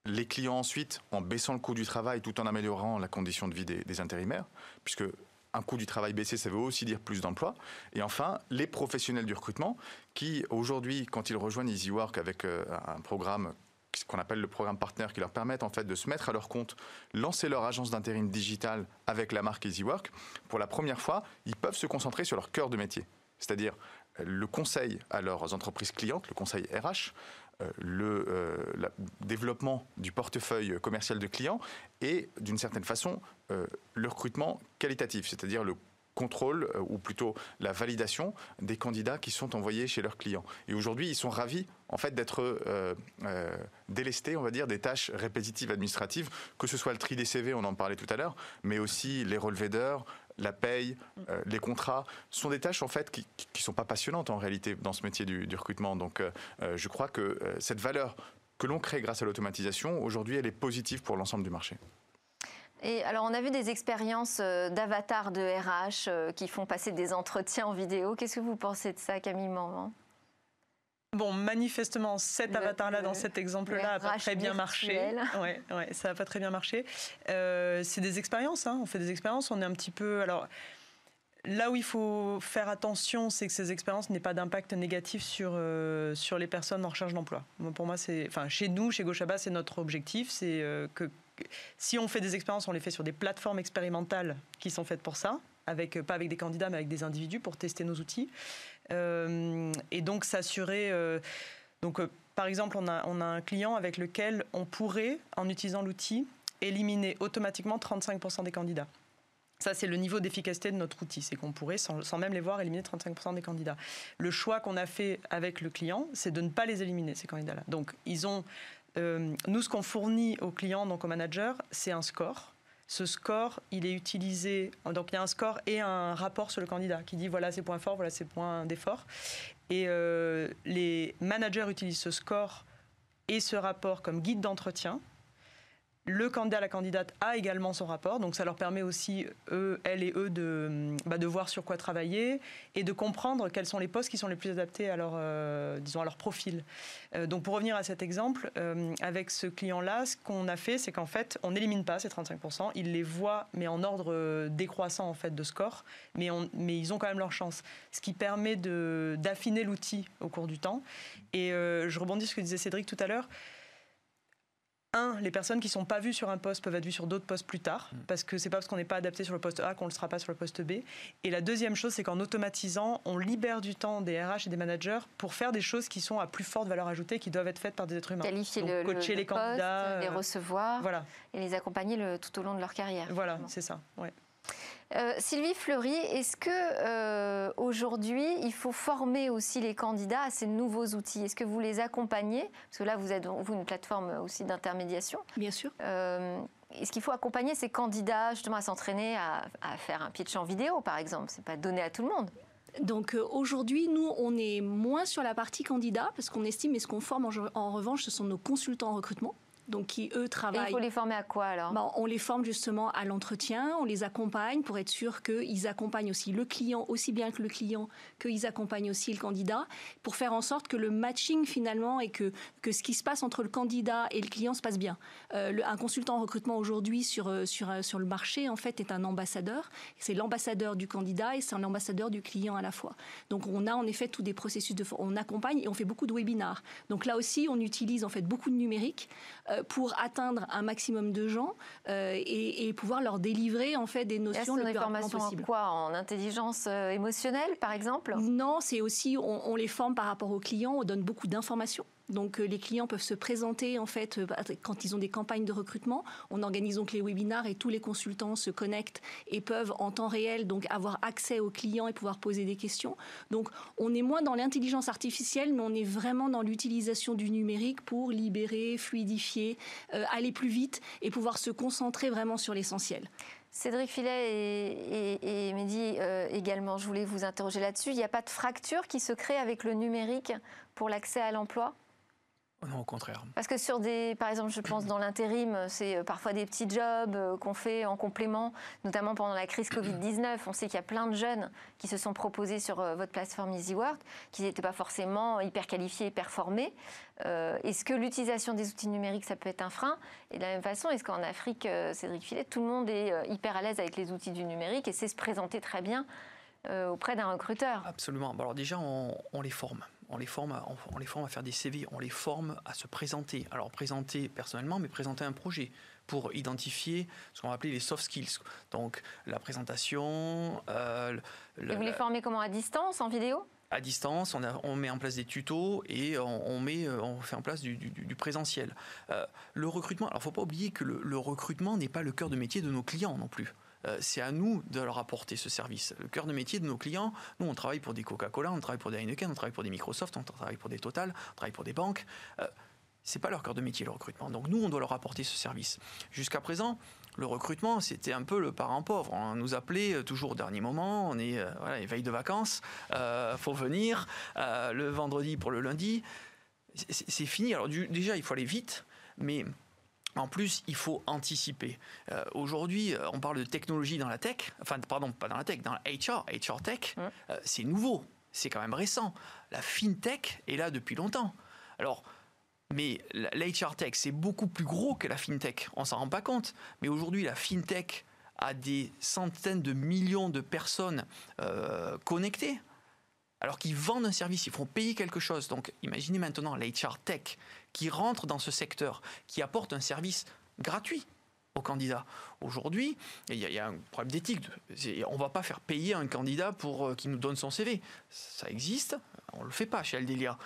Les clients ensuite, en baissant le coût du travail tout en améliorant la condition de vie des, intérimaires, puisque un coût du travail baissé, ça veut aussi dire plus d'emplois. Et enfin, les professionnels du recrutement qui, aujourd'hui, quand ils rejoignent EasyWork avec euh, un programme qu'on appelle le programme partenaire, qui leur permet en fait de se mettre à leur compte, lancer leur agence d'intérim digital avec la marque EasyWork, pour la première fois, ils peuvent se concentrer sur leur cœur de métier. C'est-à-dire euh, le conseil à leurs entreprises clientes, le conseil RH, euh, le euh, développement du portefeuille commercial de clients et d'une certaine façon le recrutement qualitatif, c'est-à-dire le contrôle ou plutôt la validation des candidats qui sont envoyés chez leurs clients. Et aujourd'hui, ils sont ravis en fait d'être délestés, on va dire, des tâches répétitives administratives, que ce soit le tri des CV, on en parlait tout à l'heure, mais aussi les relevés d'heures, la paye, euh, les contrats, sont des tâches en fait qui ne sont pas passionnantes en réalité dans ce métier du, recrutement. Donc euh, euh, je crois que cette valeur que l'on crée grâce à l'automatisation, aujourd'hui, elle est positive pour l'ensemble du marché. Et alors, on a vu des expériences d'avatars de RH qui font passer des entretiens en vidéo. Qu'est-ce que vous pensez de ça, Camille Morvan? Bon, manifestement, cet avatar-là, dans cet exemple-là, n'a pas très bien marché. <laughs> Ouais, ouais, ça n'a pas très bien marché. Euh, c'est des expériences, hein. on fait des expériences, on est un petit peu... Alors, Là où il faut faire attention, c'est que ces expériences n'aient pas d'impact négatif sur, euh, sur les personnes en recherche d'emploi. Pour moi, c'est, enfin, chez nous, chez Gauchaba, c'est notre objectif, c'est euh, que si on fait des expériences, on les fait sur des plateformes expérimentales qui sont faites pour ça, avec, pas avec des candidats, mais avec des individus pour tester nos outils. Euh, et donc s'assurer. Euh, euh, par exemple, on a, on a un client avec lequel on pourrait, en utilisant l'outil, éliminer automatiquement 35% des candidats. Ça, c'est le niveau d'efficacité de notre outil. C'est qu'on pourrait, sans, même les voir, éliminer 35% des candidats. Le choix qu'on a fait avec le client, c'est de ne pas les éliminer, ces candidats-là. Donc, ils ont. Nous, ce qu'on fournit aux clients, donc aux managers, c'est un score ce score, il est utilisé. Donc il y a un score et un rapport sur le candidat qui dit voilà ses points forts, voilà ses points d'effort. Et euh, les managers utilisent ce score et ce rapport comme guide d'entretien le candidat, la candidate a également son rapport, donc ça leur permet aussi, eux, elles et eux, de, bah, de voir sur quoi travailler et de comprendre quels sont les postes qui sont les plus adaptés à leur, euh, disons, à leur profil. Euh, donc pour revenir à cet exemple, euh, avec ce client-là, ce qu'on a fait, c'est qu'en fait, on n'élimine pas ces 35%, ils les voient, mais en ordre décroissant en fait de score, mais, mais ils ont quand même leur chance, ce qui permet d'affiner l'outil au cours du temps. Et je rebondis sur ce que disait Cédric tout à l'heure un, les personnes qui ne sont pas vues sur un poste peuvent être vues sur d'autres postes plus tard, mm. parce que c'est pas parce qu'on n'est pas adapté sur le poste A qu'on ne le sera pas sur le poste B. Et la deuxième chose, c'est qu'en automatisant, on libère du temps des RH et des managers pour faire des choses qui sont à plus forte valeur ajoutée, qui doivent être faites par des êtres humains. Qualifier le, coacher les candidats, les euh, recevoir, voilà. et les accompagner le, tout au long de leur carrière. Voilà, c'est ça. Ouais. Euh, Sylvie Fleury, est-ce que euh, aujourd'hui il faut former aussi les candidats à ces nouveaux outils? Est-ce que vous les accompagnez? Parce que là, vous êtes vous une plateforme aussi d'intermédiation. Bien sûr. Euh, est-ce qu'il faut accompagner ces candidats justement à s'entraîner à, faire un pitch en vidéo, par exemple? C'est pas donné à tout le monde. Donc aujourd'hui, nous, on est moins sur la partie candidat parce qu'on estime et ce qu'on forme en revanche, ce sont nos consultants en recrutement donc qui eux travaillent. il faut les former à quoi alors? Ben, On les forme justement à l'entretien, on les accompagne pour être sûr qu'ils accompagnent aussi le client aussi bien que le client, qu'ils accompagnent aussi le candidat, pour faire en sorte que le matching finalement et que, que ce qui se passe entre le candidat et le client se passe bien. Euh, un consultant en recrutement aujourd'hui sur, euh, sur, euh, sur le marché en fait est un ambassadeur. C'est l'ambassadeur du candidat et c'est l'ambassadeur du client à la fois. Donc on a en effet tous des processus de on accompagne et on fait beaucoup de webinars. Donc là aussi on utilise en fait beaucoup de numérique. Euh, pour atteindre un maximum de gens euh, et, pouvoir leur délivrer en fait des notions le plus rapidement possible. En quoi? En intelligence euh, émotionnelle, par exemple? Non, c'est aussi on, les forme par rapport aux clients, on donne beaucoup d'informations Donc les clients peuvent se présenter en fait bah, quand ils ont des campagnes de recrutement. On organise donc les webinars et tous les consultants se connectent et peuvent en temps réel donc avoir accès aux clients et pouvoir poser des questions. Donc on est moins dans l'intelligence artificielle, mais on est vraiment dans l'utilisation du numérique pour libérer, fluidifier, aller plus vite et pouvoir se concentrer vraiment sur l'essentiel. Cédric Filet et, Mehdi euh, également, je voulais vous interroger là-dessus. Il n'y a pas de fracture qui se crée avec le numérique pour l'accès à l'emploi? Non, au contraire. Parce que sur des, par exemple, je pense dans l'intérim, c'est euh, parfois des petits jobs euh, qu'on fait en complément, notamment pendant la crise Covid-19. On sait qu'il y a plein de jeunes qui se sont proposés sur euh, votre plateforme EasyWork, qui n'étaient pas forcément hyper qualifiés, hyper formés. est-ce que l'utilisation des outils numériques, ça peut être un frein? Et de la même façon, est-ce qu'en Afrique, Cédric Filet, tout le monde est hyper à l'aise avec les outils du numérique et sait se présenter très bien auprès d'un recruteur? Absolument. Alors déjà, on les forme on les forme, à, on, les forme à faire des CV, on les forme à se présenter. Alors présenter personnellement, mais présenter un projet pour identifier ce qu'on va appeler les soft skills. Donc la présentation. Euh, et vous les formez comment? À distance, en vidéo? À distance, on, met en place des tutos et on, met, on fait en place du, présentiel. Euh, le recrutement, alors il ne faut pas oublier que le recrutement n'est pas le cœur de métier de nos clients non plus. Euh, c'est à nous de leur apporter ce service. Le cœur de métier de nos clients, nous, on travaille pour des Coca-Cola, on travaille pour des Heineken, on travaille pour des Microsoft, on travaille pour des Total, on travaille pour des banques. Euh, c'est pas leur cœur de métier le recrutement. Donc nous, on doit leur apporter ce service. Jusqu'à présent, le recrutement, c'était un peu le parent pauvre. On nous appelait euh, toujours au dernier moment. On est voilà, les de vacances, euh, faut venir le vendredi pour le lundi. C'est fini. Alors déjà, il faut aller vite, mais en plus, il faut anticiper. Euh, aujourd'hui, euh, on parle de technologie dans la tech, enfin, pardon, pas dans la tech, dans la HR, HR tech, euh, c'est nouveau, c'est quand même récent. La fintech est là depuis longtemps. Alors, mais l'HR tech, c'est beaucoup plus gros que la fintech, on s'en rend pas compte. Mais aujourd'hui, la fintech a des centaines de millions de personnes connectées alors qu'ils vendent un service, ils font payer quelque chose. Donc imaginez maintenant l'HR Tech qui rentre dans ce secteur, qui apporte un service gratuit aux candidats. Aujourd'hui, il y, a un problème d'éthique. On ne va pas faire payer un candidat pour euh, qu'il nous donne son CV. Ça existe, on ne le fait pas chez Aldelia.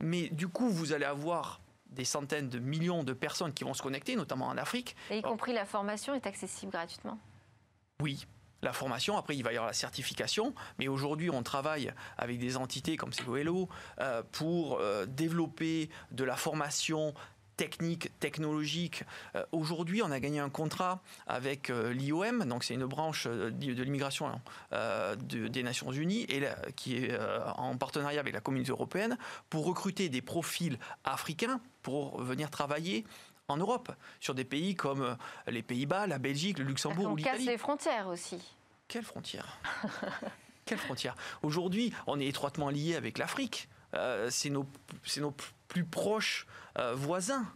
Mais du coup, vous allez avoir des centaines de millions de personnes qui vont se connecter, notamment en Afrique. Et y compris la formation est accessible gratuitement? Oui, la formation, après il va y avoir la certification, mais aujourd'hui on travaille avec des entités comme Segoelo euh, pour euh, développer de la formation technique, technologique. Euh, aujourd'hui, on a gagné un contrat avec l'IOM, donc c'est une branche de, l'immigration des Nations Unies, et qui est en partenariat avec la communauté européenne, pour recruter des profils africains pour venir travailler en Europe, sur des pays comme euh, les Pays-Bas, la Belgique, le Luxembourg ou l'Italie. On casse les frontières aussi. Quelles frontières? <laughs> Quelles frontières? Aujourd'hui, on est étroitement lié avec l'Afrique. Euh, c'est nos, nos, plus proches euh, voisins.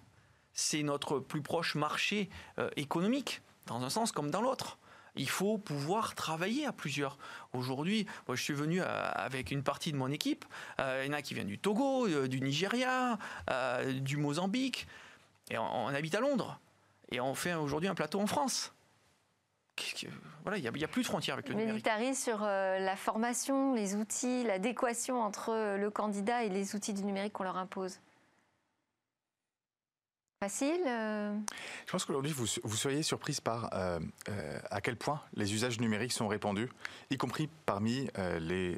C'est notre plus proche marché économique, dans un sens comme dans l'autre. Il faut pouvoir travailler à plusieurs. Aujourd'hui, je suis venu avec une partie de mon équipe. il y en a qui viennent du Togo, du Nigeria, du Mozambique. Et on, habite à Londres. Et on fait aujourd'hui un plateau en France. Voilà, il n'y a, plus de frontières avec le numérique. Militarise sur euh, la formation, les outils, l'adéquation entre euh, le candidat et les outils du numérique qu'on leur impose. Facile euh Je pense qu'aujourd'hui, vous, vous seriez surprise par à quel point les usages numériques sont répandus, y compris parmi les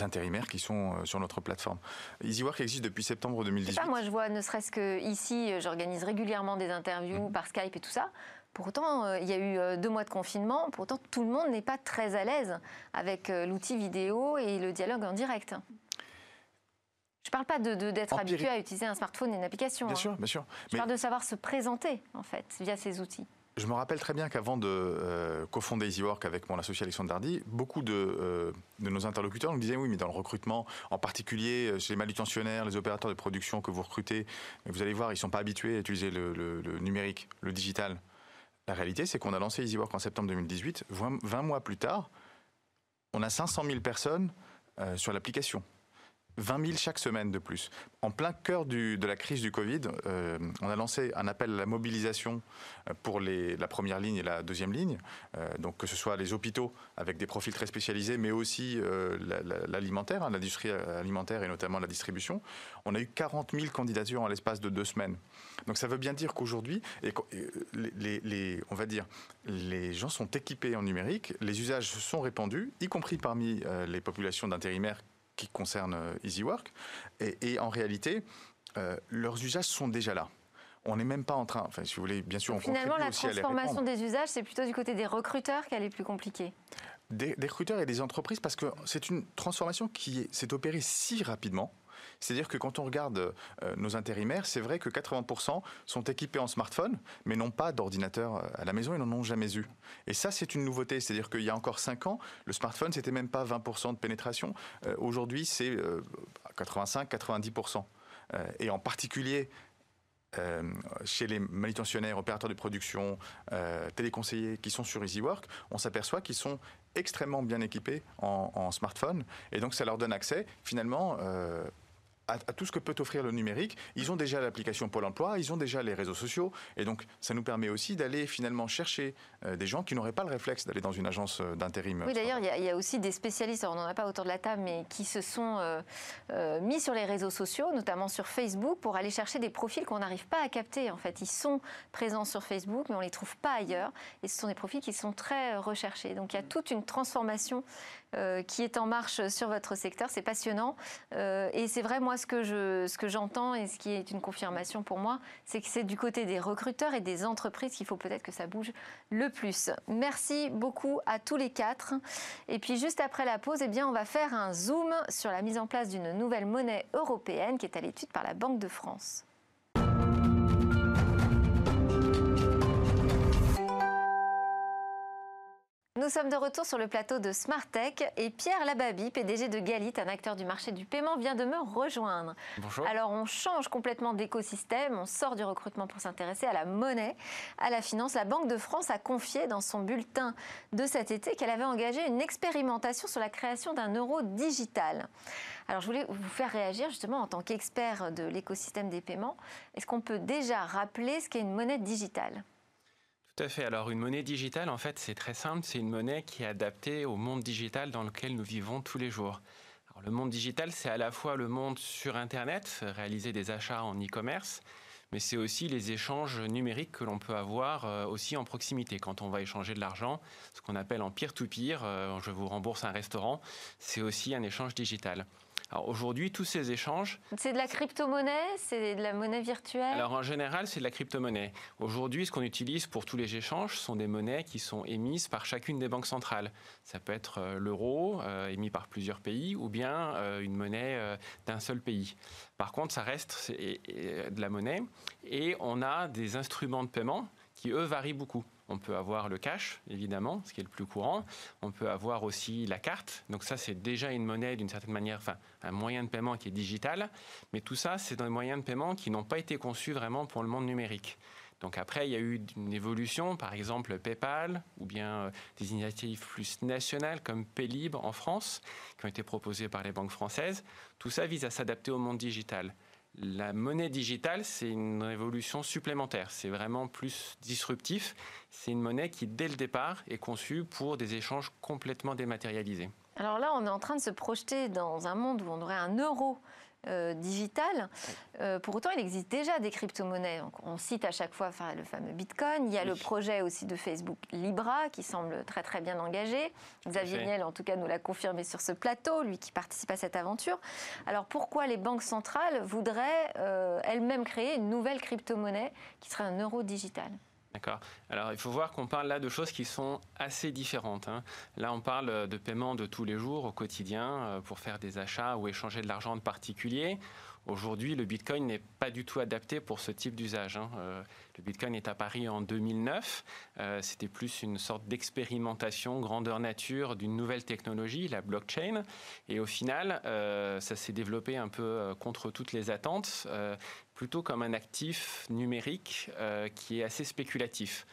intérimaires qui sont euh, sur notre plateforme. EasyWork existe depuis septembre 2018. Pas, moi je vois, ne serait-ce que ici, euh, j'organise régulièrement des interviews mhm. par Skype et tout ça. Pour autant, euh, il y a eu deux mois de confinement. Pour autant, tout le monde n'est pas très à l'aise avec l'outil vidéo et le dialogue en direct. Je ne parle pas d'être de, habitué à utiliser un smartphone et une application. Bien hein. sûr, bien sûr. Je parle de savoir se présenter, en fait, via ces outils. Je me rappelle très bien qu'avant de euh, cofonder EasyWork avec mon associé Alexandre Dardy, beaucoup euh, de, nos interlocuteurs nous disaient oui, mais dans le recrutement, en particulier euh, chez les manutentionnaires, les opérateurs de production que vous recrutez, vous allez voir, ils ne sont pas habitués à utiliser le, numérique, le digital. La réalité, c'est qu'on a lancé EasyWork en septembre 2018. 20, mois plus tard, on a 500 000 personnes sur l'application. 20 000 chaque semaine de plus. En plein cœur de la crise du Covid, euh, on a lancé un appel à la mobilisation euh, pour la première ligne et la deuxième ligne. Euh, donc que ce soit les hôpitaux avec des profils très spécialisés, mais aussi l'alimentaire, hein, l'industrie alimentaire et notamment la distribution. On a eu 40 000 candidatures en l'espace de deux semaines. Donc ça veut bien dire qu'aujourd'hui, on va dire, les gens sont équipés en numérique, les usages sont répandus, y compris parmi les populations d'intérimaires qui concerne euh, EasyWork. Et, et en réalité, euh, leurs usages sont déjà là on n'est même pas en train, enfin si vous voulez, bien sûr, on Finalement, la transformation des usages, c'est plutôt du côté des recruteurs qu'elle est plus compliquée. Des, des, recruteurs et des entreprises, parce que c'est une transformation qui s'est opérée si rapidement c'est-à-dire que quand on regarde euh, nos intérimaires, c'est vrai que 80% sont équipés en smartphone, mais n'ont pas d'ordinateur euh, à la maison, ils n'en ont jamais eu. Et ça, c'est une nouveauté. C'est-à-dire qu'il y a encore 5 ans, le smartphone, c'était même pas 20% de pénétration. Euh, aujourd'hui, c'est 85-90%. et en particulier, chez les manutentionnaires, opérateurs de production, téléconseillers qui sont sur EasyWork, on s'aperçoit qu'ils sont extrêmement bien équipés en, smartphone. Et donc, ça leur donne accès, finalement, à, tout ce que peut offrir le numérique. Ils ont déjà l'application Pôle Emploi, ils ont déjà les réseaux sociaux, et donc ça nous permet aussi d'aller finalement chercher euh, des gens qui n'auraient pas le réflexe d'aller dans une agence euh, d'intérim. Oui, d'ailleurs, il y, a aussi des spécialistes, on n'en a pas autour de la table, mais qui se sont euh, mis sur les réseaux sociaux, notamment sur Facebook, pour aller chercher des profils qu'on n'arrive pas à capter. En fait, ils sont présents sur Facebook, mais on ne les trouve pas ailleurs, et ce sont des profils qui sont très recherchés. Donc il y a toute une transformation euh, qui est en marche sur votre secteur. C'est passionnant. Euh, et c'est vrai, moi, ce que, je, j'entends et ce qui est une confirmation pour moi, c'est que c'est du côté des recruteurs et des entreprises qu'il faut peut-être que ça bouge le plus. Merci beaucoup à tous les quatre. Et puis, juste après la pause, eh bien, on va faire un zoom sur la mise en place d'une nouvelle monnaie européenne qui est à l'étude par la Banque de France. Nous sommes de retour sur le plateau de Smartech et Pierre Lababi, PDG de Galit, un acteur du marché du paiement, vient de me rejoindre. Bonjour. Alors on change complètement d'écosystème, on sort du recrutement pour s'intéresser à la monnaie, à la finance. La Banque de France a confié dans son bulletin de cet été qu'elle avait engagé une expérimentation sur la création d'un euro digital. Alors je voulais vous faire réagir justement en tant qu'expert de l'écosystème des paiements. Est-ce qu'on peut déjà rappeler ce qu'est une monnaie digitale? Tout à fait. Alors une monnaie digitale, en fait, c'est très simple. C'est une monnaie qui est adaptée au monde digital dans lequel nous vivons tous les jours. Le monde digital, c'est à la fois le monde sur Internet, réaliser des achats en e-commerce, mais c'est aussi les échanges numériques que l'on peut avoir euh, aussi en proximité. Quand on va échanger de l'argent, ce qu'on appelle en peer-to-peer, euh, je vous rembourse un restaurant, c'est aussi un échange digital. Alors aujourd'hui, tous ces échanges. C'est de la crypto-monnaie? C'est de la monnaie virtuelle? Alors en général, c'est de la crypto-monnaie. Aujourd'hui, ce qu'on utilise pour tous les échanges sont des monnaies qui sont émises par chacune des banques centrales. Ça peut être euh, l'euro, euh, émis par plusieurs pays, ou bien euh, une monnaie d'un seul pays. Par contre, ça reste de la monnaie et on a des instruments de paiement qui, eux, varient beaucoup. On peut avoir le cash, évidemment, ce qui est le plus courant. On peut avoir aussi la carte. Donc ça, c'est déjà une monnaie d'une certaine manière, enfin, un moyen de paiement qui est digital. Mais tout ça, c'est des moyens de paiement qui n'ont pas été conçus vraiment pour le monde numérique. Donc après, il y a eu une évolution, par exemple PayPal, ou bien euh, des initiatives plus nationales comme Paylib en France, qui ont été proposées par les banques françaises. Tout ça vise à s'adapter au monde digital. La monnaie digitale, c'est une révolution supplémentaire. C'est vraiment plus disruptif. C'est une monnaie qui, dès le départ, est conçue pour des échanges complètement dématérialisés. Alors là, on est en train de se projeter dans un monde où on aurait un euro euh, digital. Euh, pour autant, il existe déjà des crypto-monnaies. On cite à chaque fois enfin, le fameux Bitcoin. Il y a le projet aussi de Facebook Libra qui semble très très bien engagé. Xavier Niel, en tout cas, nous l'a confirmé sur ce plateau, lui qui participe à cette aventure. Alors pourquoi les banques centrales voudraient euh, elles-mêmes créer une nouvelle crypto-monnaie qui serait un euro digital? D'accord. Alors il faut voir qu'on parle là de choses qui sont assez différentes. Hein. Là, on parle de paiement de tous les jours, au quotidien, euh, pour faire des achats ou échanger de l'argent de particulier. Aujourd'hui, le Bitcoin n'est pas du tout adapté pour ce type d'usage. Hein. Euh, le Bitcoin est apparu en 2009. Euh, c'était plus une sorte d'expérimentation grandeur nature d'une nouvelle technologie, la blockchain. Et au final, euh, ça s'est développé un peu contre toutes les attentes, plutôt comme un actif numérique qui est assez spéculatif.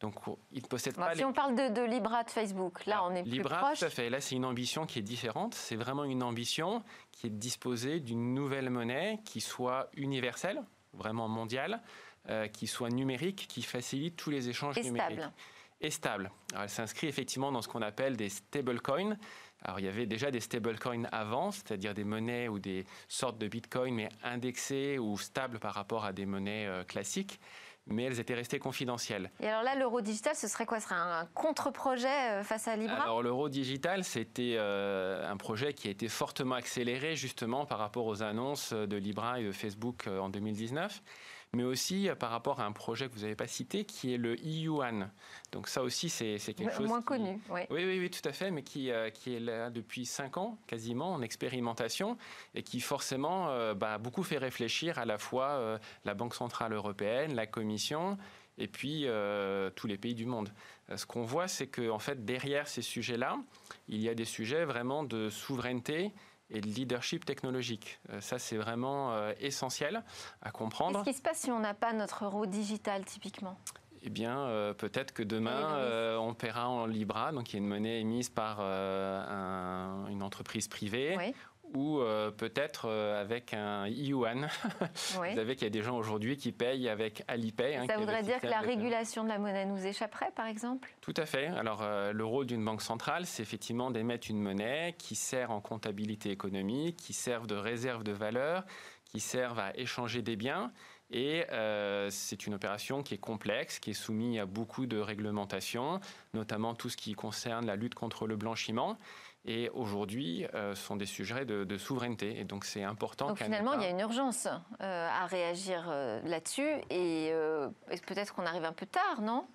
Donc, il ne possède pas. Si on parle de, Libra de Facebook, là, on est Libra, plus proche. tout à fait. Là, c'est une ambition qui est différente. C'est vraiment une ambition qui est de disposer d'une nouvelle monnaie qui soit universelle, vraiment mondiale, euh, qui soit numérique, qui facilite tous les échanges Et numériques. Stable. Et stable. elle s'inscrit effectivement dans ce qu'on appelle des stablecoins. Alors il y avait déjà des stablecoins avant, c'est-à-dire des monnaies ou des sortes de bitcoin, mais indexées ou stables par rapport à des monnaies euh, classiques. Mais elles étaient restées confidentielles. Et alors là, l'euro digital, ce serait quoi? Ce serait un contre-projet euh, face à Libra? Alors l'euro digital, c'était euh, un projet qui a été fortement accéléré justement par rapport aux annonces de Libra et de Facebook en 2019 mais aussi euh, par rapport à un projet que vous n'avez pas cité, qui est le e-yuan. Donc ça aussi, c'est quelque chose... Moins connu, oui. oui. Oui, oui, tout à fait, mais qui, euh, qui est là depuis cinq ans, quasiment, en expérimentation, et qui forcément euh, bah, beaucoup fait réfléchir à la fois la Banque Centrale Européenne, la Commission, et puis tous les pays du monde. ce qu'on voit, c'est que en fait, derrière ces sujets-là, il y a des sujets vraiment de souveraineté et de leadership technologique. Euh, ça, c'est vraiment euh, essentiel à comprendre. Qu'est-ce qui se passe si on n'a pas notre euro digital, typiquement? Eh bien, euh, peut-être que demain, on paiera en Libra, donc il y a une monnaie émise par une entreprise privée. Oui ou euh, peut-être euh, avec un yuan. <laughs> Vous savez qu'il y a des gens aujourd'hui qui payent avec Alipay. Hein, Ça voudrait dire que la régulation de la monnaie nous échapperait, par exemple? Tout à fait. Alors, euh, le rôle d'une banque centrale, c'est effectivement d'émettre une monnaie qui sert en comptabilité économique, qui sert de réserve de valeur, qui sert à échanger des biens. Et c'est une opération qui est complexe, qui est soumise à beaucoup de réglementations, notamment tout ce qui concerne la lutte contre le blanchiment. Et aujourd'hui, euh, ce sont des sujets de, souveraineté. Et donc, c'est important. Donc, finalement, il y a une urgence euh, à réagir euh, là-dessus. Et, peut-être qu'on arrive un peu tard, non?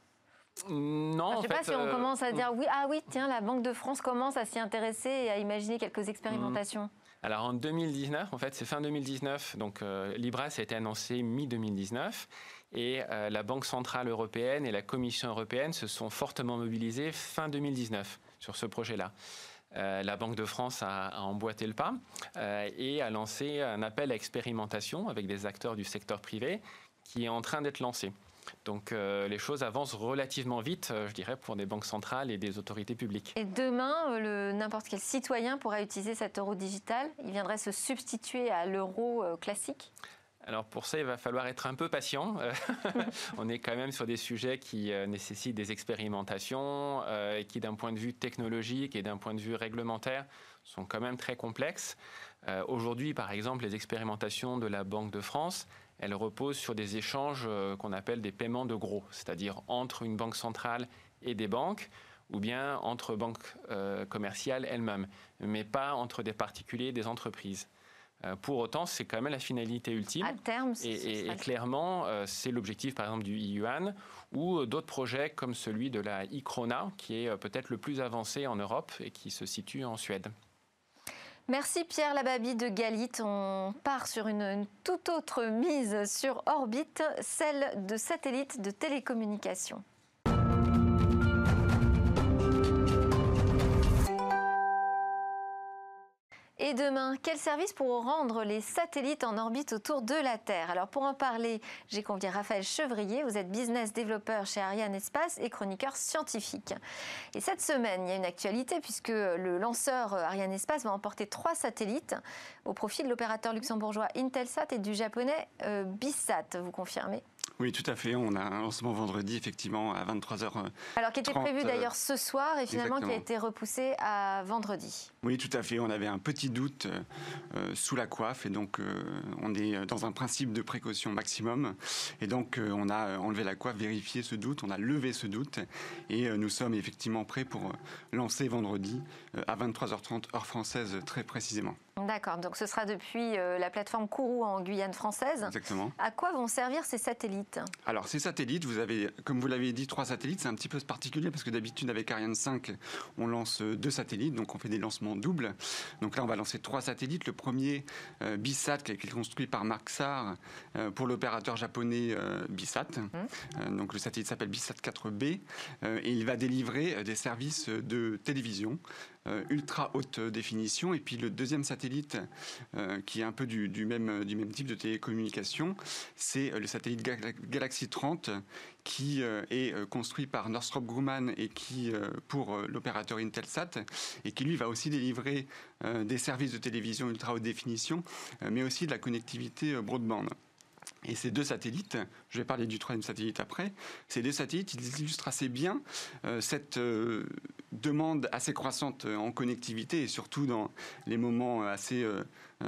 Non, Je ne sais pas si on commence à dire oui, ah oui, tiens, la Banque de France commence à s'y intéresser et à imaginer quelques expérimentations. Hmm. Alors en 2019, en fait, c'est fin 2019, donc Libra, ça a été annoncé mi-2019, et la Banque Centrale Européenne et la Commission Européenne se sont fortement mobilisées fin 2019 sur ce projet-là. Euh, la Banque de France a, emboîté le pas euh, et a lancé un appel à expérimentation avec des acteurs du secteur privé qui est en train d'être lancé. Donc euh, les choses avancent relativement vite, je dirais, pour des banques centrales et des autorités publiques. Et demain, n'importe quel citoyen pourra utiliser cet euro digital Il viendrait se substituer à l'euro classique? Alors pour ça, il va falloir être un peu patient. <laughs> on est quand même sur des sujets qui euh, nécessitent des expérimentations euh, et qui, d'un point de vue technologique et d'un point de vue réglementaire, sont quand même très complexes. Euh, aujourd'hui, par exemple, les expérimentations de la Banque de France, elles reposent sur des échanges qu'on appelle des paiements de gros, c'est-à-dire entre une banque centrale et des banques ou bien entre banques commerciales elles-mêmes, mais pas entre des particuliers et des entreprises. Euh, pour autant, c'est quand même la finalité ultime. À terme, et, et, clairement, euh, c'est l'objectif, par exemple, du yuan ou euh, d'autres projets comme celui de la e-krona, qui est peut-être le plus avancé en Europe et qui se situe en Suède. Merci Pierre Lababi de Galit. On part sur une, toute autre mise sur orbite, celle de satellites de télécommunications. Et demain, quels services pourront rendre les satellites en orbite autour de la Terre? Alors pour en parler, j'ai convié Raphaël Chevrier, vous êtes business développeur chez Ariane Espace et chroniqueur scientifique. Et cette semaine, il y a une actualité puisque le lanceur Ariane Espace va emporter trois satellites au profit de l'opérateur luxembourgeois Intelsat et du japonais euh, Bissat. Vous confirmez? Oui, tout à fait. On a un lancement vendredi, effectivement, à 23h. Alors, qui était prévu d'ailleurs ce soir et finalement qui a été repoussé à vendredi. Oui, tout à fait. On avait un petit doute euh, sous la coiffe et donc euh, on est dans un principe de précaution maximum. Et donc, euh, on a enlevé la coiffe, vérifié ce doute, on a levé ce doute et nous sommes effectivement prêts pour lancer vendredi à 23h30, heure française, très précisément. D'accord, donc ce sera depuis euh, la plateforme Kourou en Guyane française. Exactement. À quoi vont servir ces satellites? Alors ces satellites, vous avez, comme vous l'avez dit, trois satellites. C'est un petit peu particulier parce que d'habitude avec Ariane 5, on lance euh, deux satellites, donc on fait des lancements doubles. Donc là, on va lancer trois satellites. Le premier, euh, Bisat, qui a été construit par Maxar pour l'opérateur japonais Bisat. Mmh. donc le satellite s'appelle Bisat 4B et il va délivrer des services de télévision ultra haute définition. Et puis le deuxième satellite, qui est un peu du, même, type de télécommunication, c'est le satellite Galaxy 30 qui est construit par Northrop Grumman et qui pour l'opérateur Intelsat et qui lui va aussi délivrer des services de télévision ultra haute définition, mais aussi de la connectivité broadband. Et ces deux satellites, je vais parler du troisième satellite après, ces deux satellites, illustrent assez bien euh, cette euh, demande assez croissante en connectivité et surtout dans les moments assez euh,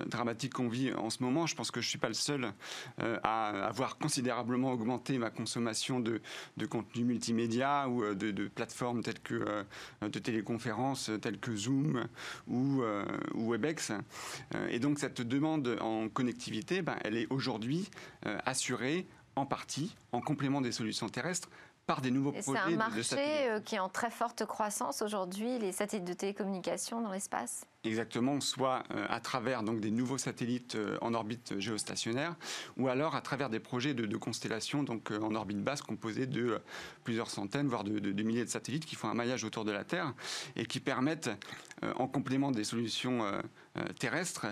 dramatique qu'on vit en ce moment. Je pense que je ne suis pas le seul euh, à avoir considérablement augmenté ma consommation de, de contenu multimédia ou euh, de, plateformes telles que de téléconférences telles que Zoom ou, Webex. Et donc cette demande en connectivité, ben, elle est aujourd'hui assurée en partie, en complément des solutions terrestres, par des nouveaux projets. C'est un marché qui est en très forte croissance aujourd'hui, les satellites de télécommunication dans l'espace? Exactement, soit euh, à travers donc des nouveaux satellites euh, en orbite géostationnaire, ou alors à travers des projets de, constellations donc euh, en orbite basse composés de plusieurs centaines, voire de, milliers de satellites qui font un maillage autour de la Terre et qui permettent, en complément des solutions terrestres,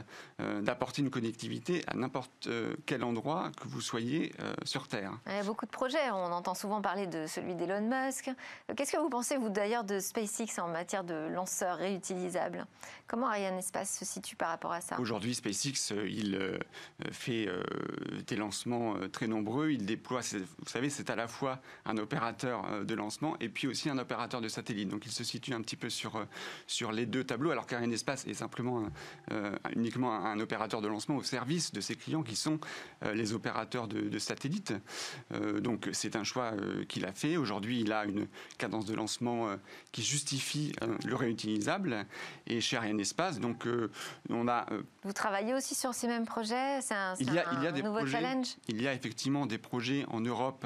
d'apporter une connectivité à n'importe quel endroit que vous soyez sur Terre. Il y a beaucoup de projets. On entend souvent parler de celui d'Elon Musk. Qu'est-ce que vous pensez vous d'ailleurs de SpaceX en matière de lanceurs réutilisables? Ariane Espace se situe par rapport à ça? Aujourd'hui, SpaceX, euh, il euh, fait euh, des lancements très nombreux. Il déploie, vous savez, c'est à la fois un opérateur de lancement et puis aussi un opérateur de satellite. Donc il se situe un petit peu sur, sur les deux tableaux, alors qu'Ariane Espace est simplement uniquement un, opérateur de lancement au service de ses clients qui sont les opérateurs de, de satellites. donc c'est un choix qu'il a fait. Aujourd'hui, il a une cadence de lancement qui justifie le réutilisable. Et chez Ariane espace. Donc, euh, on a. Euh, Vous travaillez aussi sur ces mêmes projets? C'est un, il y a, il y a des nouveau challenge? Il y a effectivement des projets en Europe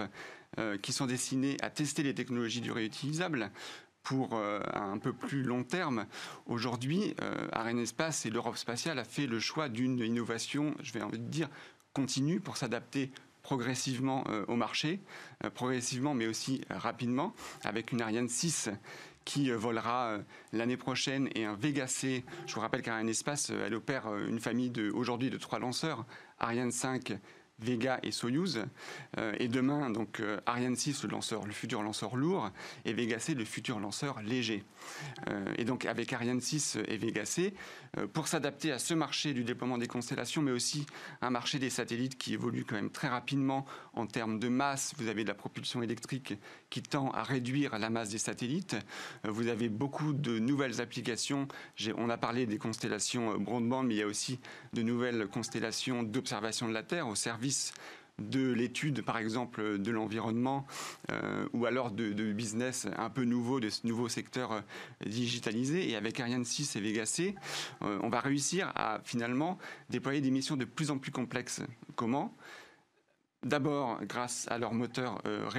euh, qui sont destinés à tester les technologies du réutilisable pour un peu plus long terme. Aujourd'hui, Ariane Espace et l'Europe spatiale a fait le choix d'une innovation, je vais envie de dire, continue pour s'adapter progressivement au marché, progressivement mais aussi rapidement, avec une Ariane 6 qui euh, volera euh, l'année prochaine et un Vega C. Je vous rappelle qu'Ariane Espace, euh, elle opère une famille aujourd'hui de trois lanceurs, Ariane 5, Vega et Soyuz. et demain, donc Ariane 6, le lanceur, le futur lanceur lourd, et Vega C, le futur lanceur léger. Et donc avec Ariane 6 et Vega C, euh, pour s'adapter à ce marché du déploiement des constellations, mais aussi un marché des satellites qui évolue quand même très rapidement en termes de masse. Vous avez de la propulsion électrique qui tend à réduire la masse des satellites. Euh, vous avez beaucoup de nouvelles applications. On a parlé des constellations euh, broadband, mais il y a aussi de nouvelles constellations d'observation de la Terre au service de l'étude, par exemple, de l'environnement, euh, ou alors de, business un peu nouveau, de ce nouveau secteur euh, digitalisé. Et avec Ariane 6 et Vega C, euh, on va réussir à finalement déployer des missions de plus en plus complexes. Comment? D'abord, grâce à leur moteur euh,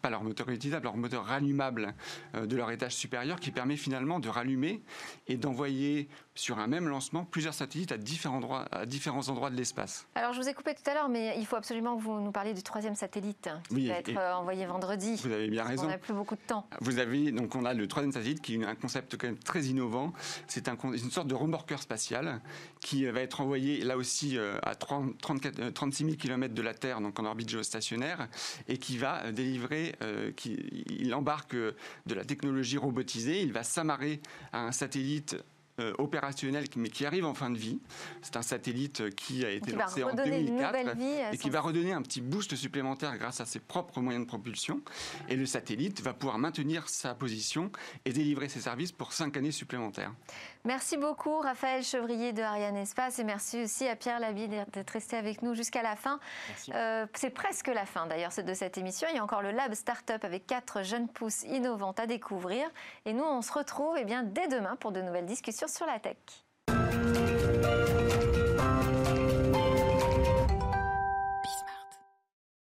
pas leur moteur réutilisable, leur moteur rallumable de leur étage supérieur, qui permet finalement de rallumer et d'envoyer sur un même lancement plusieurs satellites à différents endroits, à différents endroits de l'espace. Alors, je vous ai coupé tout à l'heure, mais il faut absolument que vous nous parliez du troisième satellite qui va être envoyé vendredi. Vous avez bien raison. On n'a plus beaucoup de temps. Vous avez donc on a le troisième satellite qui est un concept quand même très innovant. C'est un, une sorte de remorqueur spatial qui va être envoyé là aussi à 30, 34, 36 000 km de la Terre, donc en orbite géostationnaire, et qui va euh, délivrer, euh, qui, il embarque euh, de la technologie robotisée, il va s'amarrer à un satellite euh, opérationnel, mais qui arrive en fin de vie. C'est un satellite qui a été lancé en 2004 et qui va redonner un petit boost supplémentaire grâce à ses propres moyens de propulsion. Et le satellite va pouvoir maintenir sa position et délivrer ses services pour cinq années supplémentaires. Merci beaucoup Raphaël Chevrier de Ariane Espace et merci aussi à Pierre Labie d'être resté avec nous jusqu'à la fin. Euh, c'est presque la fin d'ailleurs de cette émission. Il y a encore le Lab Startup avec quatre jeunes pousses innovantes à découvrir. Et nous, on se retrouve eh bien, dès demain pour de nouvelles discussions sur la tech.